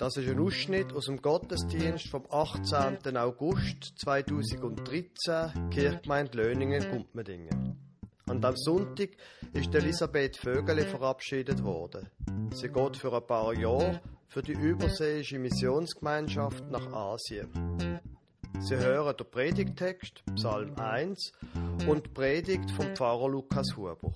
Das ist ein Ausschnitt aus dem Gottesdienst vom 18. August 2013, Kirchgemeinde Löningen, Gumpmedingen. An diesem Sonntag ist Elisabeth Vögele verabschiedet worden. Sie geht für ein paar Jahre für die überseeische Missionsgemeinschaft nach Asien. Sie hören den Predigtext, Psalm 1, und die Predigt vom Pfarrer Lukas Huber.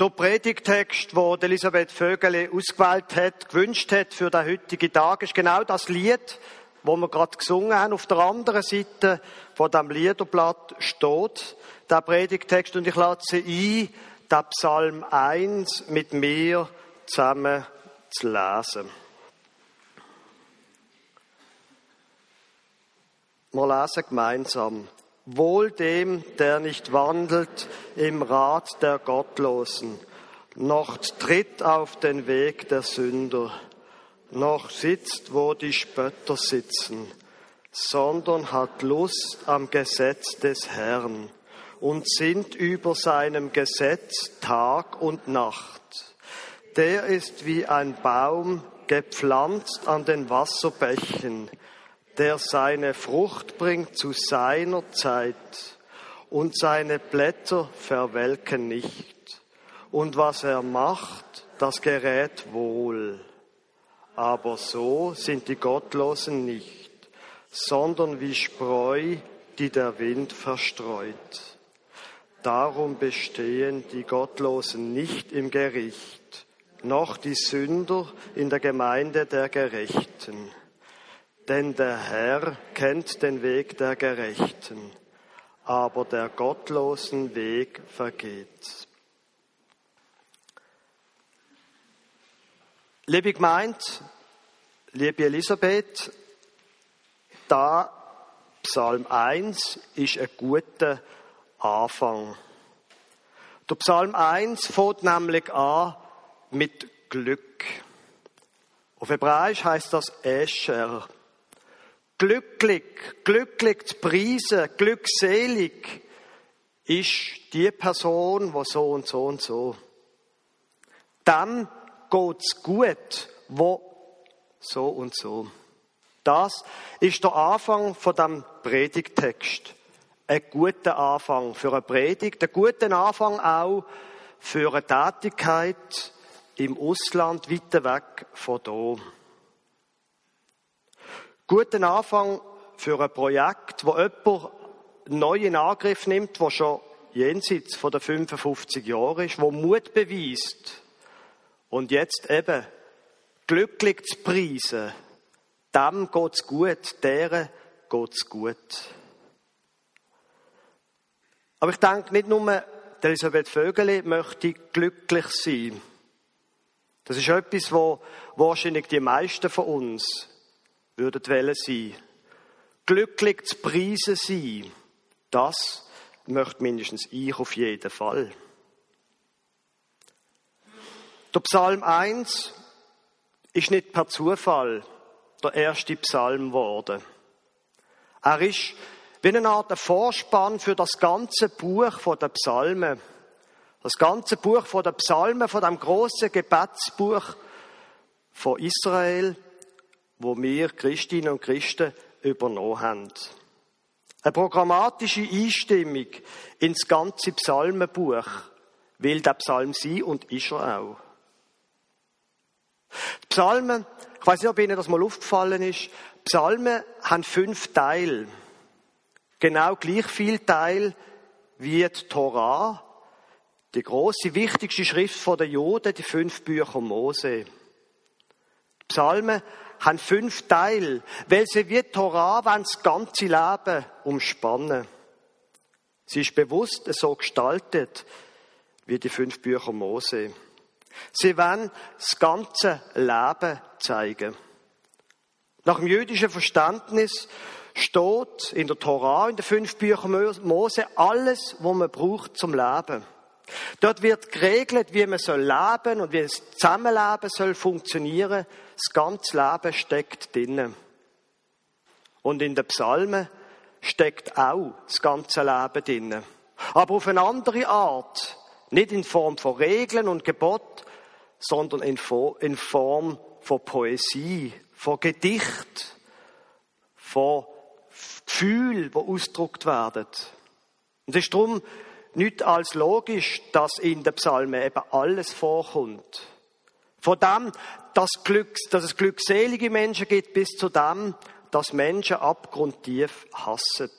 Der Predigtext, den Elisabeth Vögele ausgewählt hat, gewünscht hat für den heutigen Tag, ist genau das Lied, wo wir gerade gesungen haben. Auf der anderen Seite von dem Liederblatt steht der Predigtext und ich lade Sie ein, den Psalm 1 mit mir zusammen zu lesen. Wir lesen gemeinsam. Wohl dem, der nicht wandelt im Rat der Gottlosen, noch tritt auf den Weg der Sünder, noch sitzt, wo die Spötter sitzen, sondern hat Lust am Gesetz des Herrn und sinnt über seinem Gesetz Tag und Nacht. Der ist wie ein Baum gepflanzt an den Wasserbächen, der seine Frucht bringt zu seiner Zeit und seine Blätter verwelken nicht. Und was er macht, das gerät wohl. Aber so sind die Gottlosen nicht, sondern wie Spreu, die der Wind verstreut. Darum bestehen die Gottlosen nicht im Gericht, noch die Sünder in der Gemeinde der Gerechten. Denn der Herr kennt den Weg der Gerechten, aber der gottlosen Weg vergeht. Liebe Gemeinde, liebe Elisabeth, da Psalm 1 ist ein guter Anfang. Der Psalm 1 fängt nämlich an mit Glück. Auf Hebräisch heißt das Escher. Glücklich, glücklich zu preisen, glückselig ist die Person, wo so und so und so. Dann geht's gut, wo so und so. Das ist der Anfang von dem Predigtext. Ein guter Anfang für eine Predigt, ein guter Anfang auch für eine Tätigkeit im Ausland, weiter weg von hier. Guten Anfang für ein Projekt, wo jemand neu in Angriff nimmt, wo schon jenseits von der 55 Jahre ist, wo Mut beweist und jetzt eben glücklich zu preisen, dem geht's gut, deren geht's gut. Aber ich denke nicht nur, Elisabeth Vögele möchte glücklich sein. Das ist etwas, wo wahrscheinlich die meisten von uns würden wollen sein. Glücklich zu preisen sein, das möchte mindestens ich auf jeden Fall. Der Psalm 1 ist nicht per Zufall der erste Psalm geworden. Er ist wie eine Art Vorspann für das ganze Buch der Psalmen. Das ganze Buch der Psalmen, von dem großen Gebetsbuch von Israel, wo wir Christinnen und Christen übernommen haben. Eine programmatische Einstimmung ins ganze Psalmenbuch will der Psalm sein und ist er auch. Die Psalmen, ich weiß nicht, ob Ihnen das mal aufgefallen ist, Psalmen haben fünf Teile. Genau gleich viel Teil wie die Torah, die große, wichtigste Schrift der Juden, die fünf Bücher Mose. Die Psalmen haben fünf Teile, weil sie wie Torah wollen das ganze Leben umspannen. Sie ist bewusst so gestaltet wie die fünf Bücher Mose. Sie wollen das ganze Leben zeigen. Nach dem jüdischen Verständnis steht in der Torah, in den fünf Büchern Mose, alles, was man braucht zum Leben. Dort wird geregelt, wie man soll leben und wie das Zusammenleben soll funktionieren. Das ganze Leben steckt drinnen. Und in den Psalmen steckt auch das ganze Leben drinnen. Aber auf eine andere Art. Nicht in Form von Regeln und Gebot, sondern in Form von Poesie, von Gedicht, von Gefühl, wo ausgedruckt werden. Und es ist darum nicht als logisch, dass in den Psalmen eben alles vorkommt. Von dem, dass, Glück, dass es glückselige Menschen gibt, bis zu dem, dass Menschen abgrundtief hassen.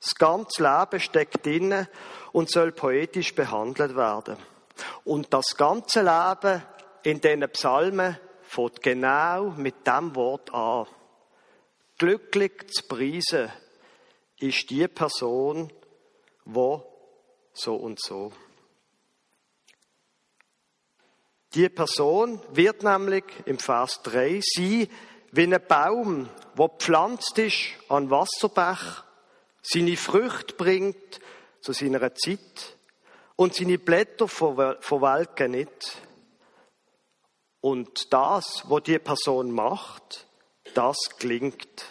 Das ganze Leben steckt drin und soll poetisch behandelt werden. Und das ganze Leben in diesen Psalmen fängt genau mit dem Wort an. Glücklich zu preisen ist die Person, wo so und so. Die Person wird nämlich im Vers 3 sein wie ein Baum, wo pflanzt ist an Wasserbach, seine Früchte bringt zu seiner Zeit und seine Blätter verwelken nicht. Und das, was die Person macht, das klingt.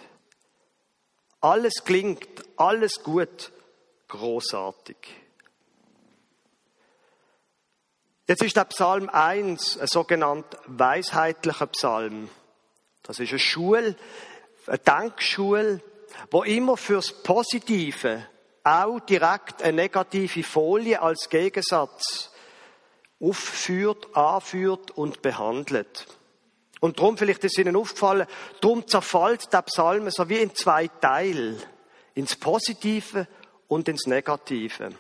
Alles klingt, alles gut, großartig. Jetzt ist der Psalm 1 ein sogenannter weisheitlicher Psalm. Das ist eine Schule, eine Denkschule, wo immer fürs Positive auch direkt eine negative Folie als Gegensatz aufführt, anführt und behandelt. Und darum, vielleicht ist Ihnen aufgefallen, darum zerfällt der Psalm so wie in zwei Teile. Ins Positive und ins Negative.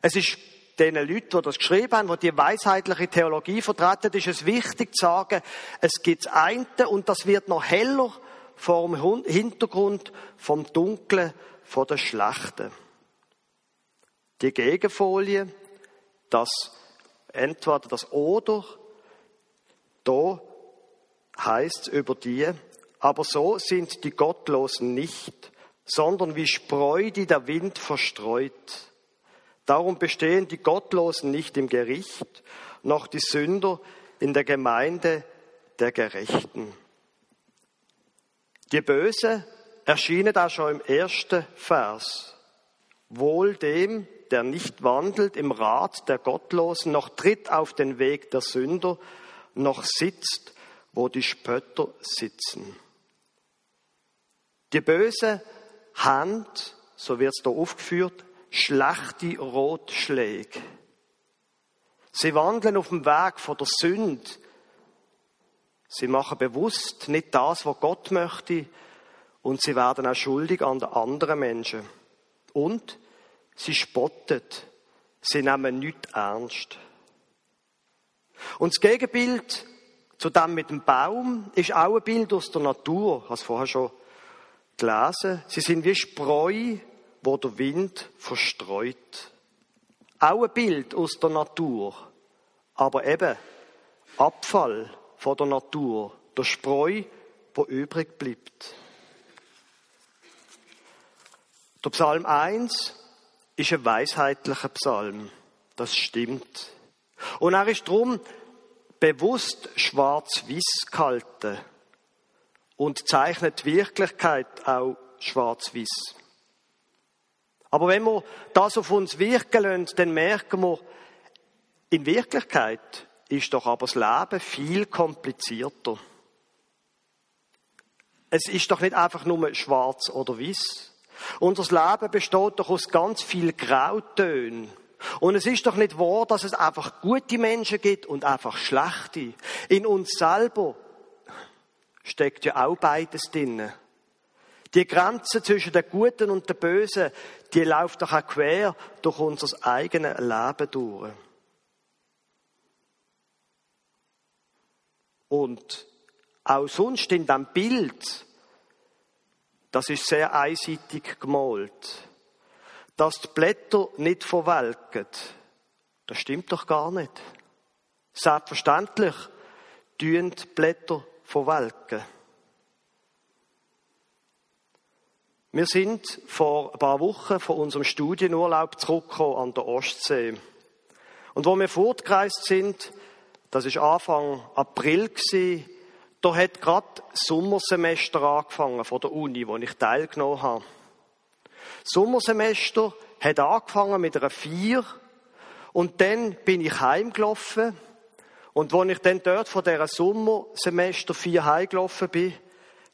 Es ist den Leuten, die das geschrieben haben, die die weisheitliche Theologie vertreten, ist es wichtig zu sagen, es gibt das und das wird noch heller vor dem Hintergrund vom Dunklen, von der Schlechten. Die Gegenfolie, das entweder das Oder, da heißt es über die, aber so sind die Gottlosen nicht, sondern wie Spreu, die der Wind verstreut. Darum bestehen die Gottlosen nicht im Gericht, noch die Sünder in der Gemeinde der Gerechten. Die Böse erschienen da schon im ersten Vers. Wohl dem, der nicht wandelt im Rat der Gottlosen, noch tritt auf den Weg der Sünder, noch sitzt, wo die Spötter sitzen. Die böse Hand, so wird es da aufgeführt, schlechte Rotschläge. Sie wandeln auf dem Weg von der Sünde. Sie machen bewusst nicht das, was Gott möchte, und sie werden auch schuldig an den anderen Menschen. Und sie spottet. Sie nehmen nichts ernst. Und das Gegenbild zu dem mit dem Baum ist auch ein Bild aus der Natur. Ich habe es vorher schon gelesen. Sie sind wie Spreu, wo der Wind verstreut. Auch ein Bild aus der Natur. Aber eben Abfall von der Natur. Der Spreu, wo übrig bleibt. Der Psalm 1 ist ein weisheitlicher Psalm. Das stimmt. Und er ist darum bewusst schwarz-weiß gehalten und zeichnet Wirklichkeit auch schwarz-weiß. Aber wenn wir das auf uns wirken lassen, dann merken wir, in Wirklichkeit ist doch aber das Leben viel komplizierter. Es ist doch nicht einfach nur schwarz oder weiß. Unser Leben besteht doch aus ganz viel Grautönen. Und es ist doch nicht wahr, dass es einfach gute Menschen gibt und einfach schlechte. In uns selber steckt ja auch beides drin. Die Grenze zwischen der Guten und der Bösen, die läuft doch auch quer durch unser eigenes Leben durch. Und auch sonst in dem Bild, das ist sehr einseitig gemalt. Dass die Blätter nicht verwelken, das stimmt doch gar nicht. Selbstverständlich tun die Blätter verwelken. Wir sind vor ein paar Wochen von unserem Studienurlaub zurückgekommen an der Ostsee. Und wo wir fortgereist sind, das ist Anfang April gewesen, da hat gerade das Sommersemester angefangen von der Uni, wo ich teilgenommen habe. Das Sommersemester hat angefangen mit einer Vier Und dann bin ich heimgelaufen. Und als ich dann dort von dieser Sommersemester vier heimgelaufen bin,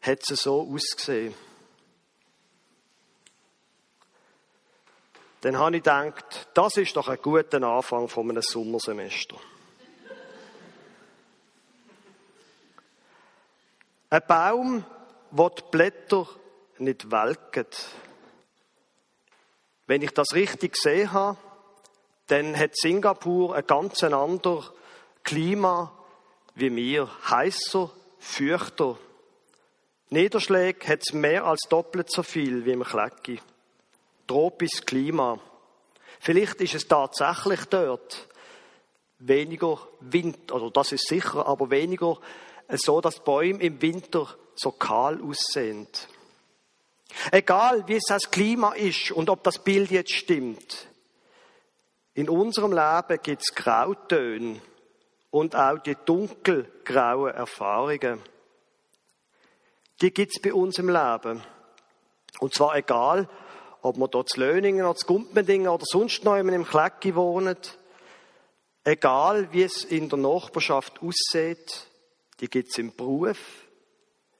hat es so ausgesehen. Dann habe ich gedacht, das ist doch ein guter Anfang von einem Sommersemester. ein Baum, wo die Blätter nicht welken. Wenn ich das richtig gesehen habe, dann hat Singapur ein ganz anderes Klima wie wir. Heißer, feuchter. Niederschläge hat es mehr als doppelt so viel wie im Klecki. Tropisches Klima. Vielleicht ist es tatsächlich dort weniger Wind, oder das ist sicher, aber weniger so, dass Bäume im Winter so kahl aussehen. Egal, wie es das Klima ist und ob das Bild jetzt stimmt. In unserem Leben gibt es Grautöne und auch die dunkelgrauen Erfahrungen. Die gibt es bei uns im Leben. Und zwar egal, ob man dort zu Löningen oder zu Gumpendingen oder sonst noch im Klecki wohnen. Egal, wie es in der Nachbarschaft aussieht. Die gibt es im Beruf,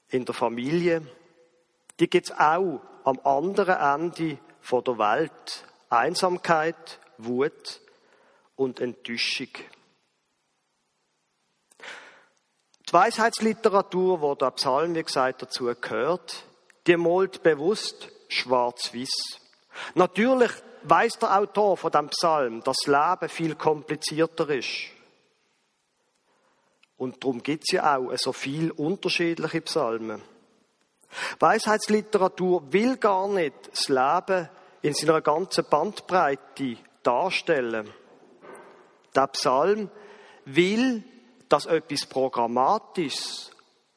in der Familie. Die gibt es auch am anderen Ende der Welt. Einsamkeit, Wut und Enttäuschung. Die Weisheitsliteratur, wo der Psalm, wie gesagt, dazu gehört, die malt bewusst schwarz-weiß. Natürlich weiß der Autor von dem Psalm, dass das Leben viel komplizierter ist. Und darum gibt es ja auch so viel unterschiedliche Psalmen. Weisheitsliteratur will gar nicht das Leben in seiner ganzen Bandbreite darstellen. Der Psalm will, dass etwas Programmatisches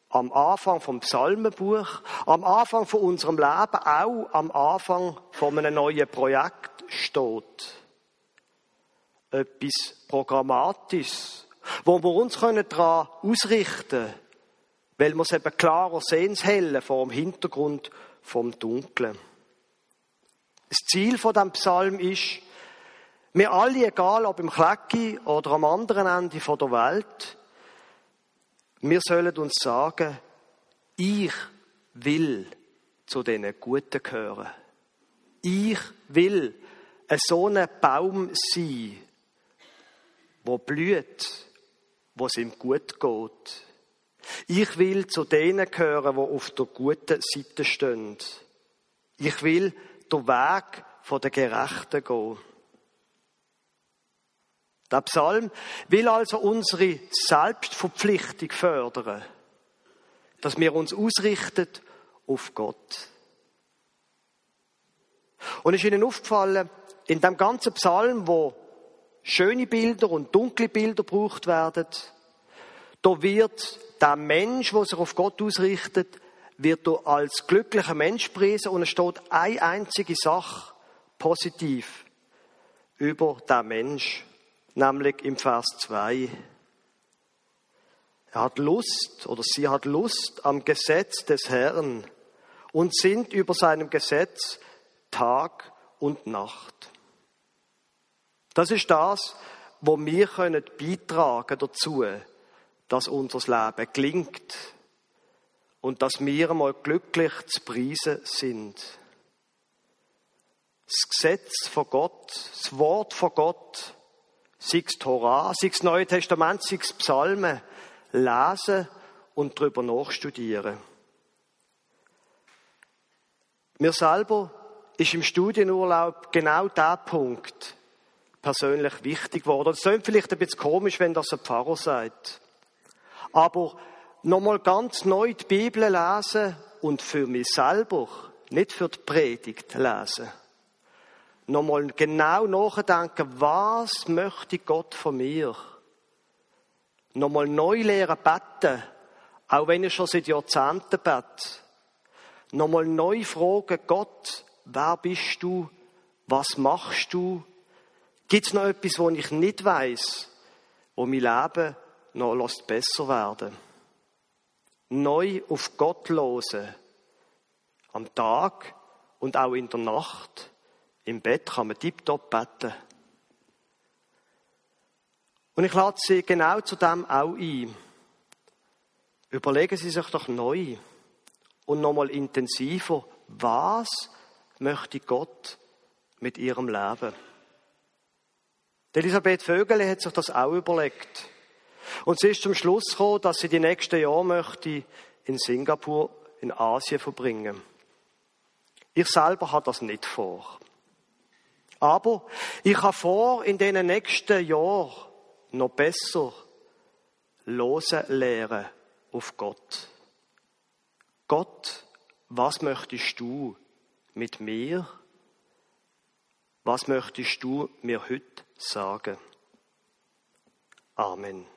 am Anfang vom Psalmenbuch, am Anfang von unserem Leben, auch am Anfang von einem neuen Projekt steht. Etwas Programmatisches, wo wir uns daran ausrichten können, weil wir es eben klarer sehen, das Helle vor dem Hintergrund vom Dunklen. Das Ziel von dem Psalm ist, wir alle, egal ob im Klecki oder am anderen Ende der Welt, wir sollen uns sagen, ich will zu diesen Guten gehören. Ich will ein so ein Baum sein, wo blüht, wo es ihm gut geht. Ich will zu denen gehören, die auf der guten Seite stehen. Ich will den Weg der Gerechten gehen. Der Psalm will also unsere Selbstverpflichtung fördern, dass wir uns ausrichten auf Gott. Und ist Ihnen aufgefallen, in dem ganzen Psalm, wo schöne Bilder und dunkle Bilder gebraucht werden, da wird der Mensch, der sich auf Gott ausrichtet, wird er als glücklicher Mensch preisen und es steht eine einzige Sache positiv über den Mensch, nämlich im Vers 2. Er hat Lust oder sie hat Lust am Gesetz des Herrn und sind über seinem Gesetz Tag und Nacht. Das ist das, wo wir können beitragen dazu, dass unser Leben gelingt und dass wir einmal glücklich zu preisen sind. Das Gesetz von Gott, das Wort von Gott, sei es Torah, sei Neue Testament, sei es Psalmen, lesen und darüber nachstudieren. Mir selber ist im Studienurlaub genau der Punkt, persönlich wichtig geworden. Es klingt vielleicht ein bisschen komisch, wenn das ein Pfarrer sagt. Aber nochmal ganz neu die Bibel lesen und für mich selber, nicht für die Predigt lesen. Nochmal genau nachdenken, was möchte Gott von mir? Nochmal neu lernen beten, auch wenn ich schon seit Jahrzehnten bete. Nochmal neu fragen, Gott, wer bist du? Was machst du? Gibt es noch etwas, wo ich nicht weiß, wo mein Leben noch besser werden Neu auf Gott losen. Am Tag und auch in der Nacht. Im Bett kann man tiptop beten. Und ich lade Sie genau zu dem auch ein. Überlegen Sie sich doch neu und nochmal intensiver, was möchte Gott mit Ihrem Leben? Elisabeth Vögele hat sich das auch überlegt. Und sie ist zum Schluss gekommen, dass sie die nächsten Jahre möchte in Singapur, in Asien verbringen. Ich selber habe das nicht vor. Aber ich habe vor, in den nächsten Jahren noch besser losen lernen auf Gott. Gott, was möchtest du mit mir? Was möchtest du mir heute sagen? Amen.